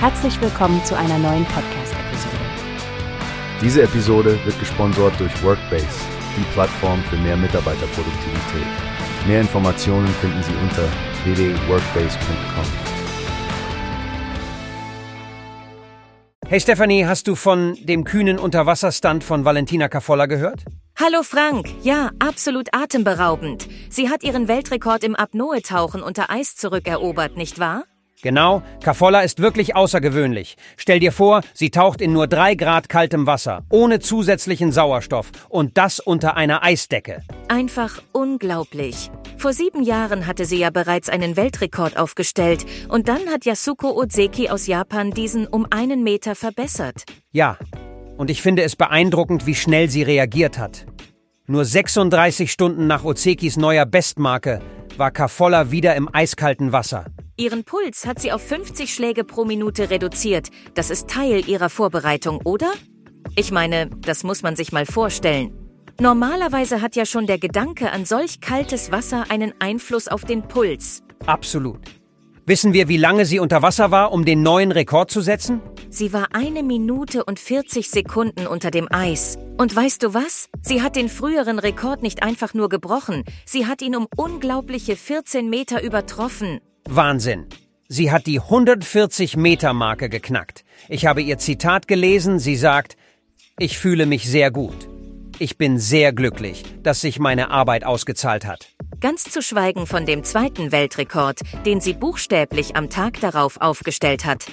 Herzlich willkommen zu einer neuen Podcast-Episode. Diese Episode wird gesponsert durch Workbase, die Plattform für mehr Mitarbeiterproduktivität. Mehr Informationen finden Sie unter www.workbase.com. Hey Stephanie, hast du von dem kühnen Unterwasserstand von Valentina Cafolla gehört? Hallo Frank, ja, absolut atemberaubend. Sie hat ihren Weltrekord im Apnoe-Tauchen unter Eis zurückerobert, nicht wahr? Genau, Cafolla ist wirklich außergewöhnlich. Stell dir vor, sie taucht in nur drei Grad kaltem Wasser, ohne zusätzlichen Sauerstoff und das unter einer Eisdecke. Einfach unglaublich. Vor sieben Jahren hatte sie ja bereits einen Weltrekord aufgestellt und dann hat Yasuko Ozeki aus Japan diesen um einen Meter verbessert. Ja, und ich finde es beeindruckend, wie schnell sie reagiert hat. Nur 36 Stunden nach Ozekis neuer Bestmarke war Cafolla wieder im eiskalten Wasser. Ihren Puls hat sie auf 50 Schläge pro Minute reduziert. Das ist Teil ihrer Vorbereitung, oder? Ich meine, das muss man sich mal vorstellen. Normalerweise hat ja schon der Gedanke an solch kaltes Wasser einen Einfluss auf den Puls. Absolut. Wissen wir, wie lange sie unter Wasser war, um den neuen Rekord zu setzen? Sie war eine Minute und 40 Sekunden unter dem Eis. Und weißt du was? Sie hat den früheren Rekord nicht einfach nur gebrochen, sie hat ihn um unglaubliche 14 Meter übertroffen. Wahnsinn. Sie hat die 140 Meter Marke geknackt. Ich habe ihr Zitat gelesen, sie sagt, ich fühle mich sehr gut. Ich bin sehr glücklich, dass sich meine Arbeit ausgezahlt hat. Ganz zu schweigen von dem zweiten Weltrekord, den sie buchstäblich am Tag darauf aufgestellt hat.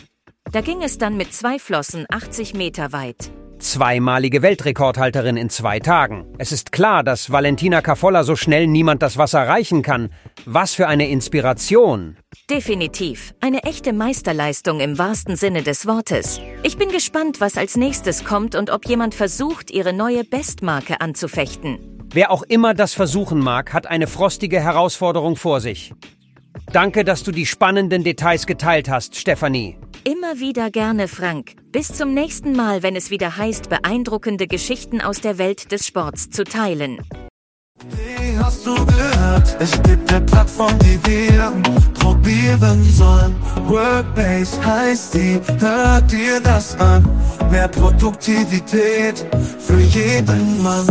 Da ging es dann mit zwei Flossen 80 Meter weit. Zweimalige Weltrekordhalterin in zwei Tagen. Es ist klar, dass Valentina Cafolla so schnell niemand das Wasser reichen kann. Was für eine Inspiration. Definitiv. Eine echte Meisterleistung im wahrsten Sinne des Wortes. Ich bin gespannt, was als nächstes kommt und ob jemand versucht, ihre neue Bestmarke anzufechten. Wer auch immer das versuchen mag, hat eine frostige Herausforderung vor sich. Danke, dass du die spannenden Details geteilt hast, Stefanie. Immer wieder gerne, Frank. Bis zum nächsten Mal, wenn es wieder heißt, beeindruckende Geschichten aus der Welt des Sports zu teilen. Wie hast du gehört? Es gibt eine Plattform, die wir probieren sollen. Workbase heißt die, hört dir das an. Mehr Produktivität für jeden Mann.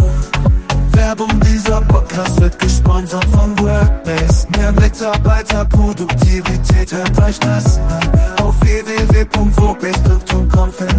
Werbung, dieser Podcast wird gesponsert von Workbase. Mehr Mitarbeiterproduktivität, hört euch das an. Auf www.workbase.com findest du alles,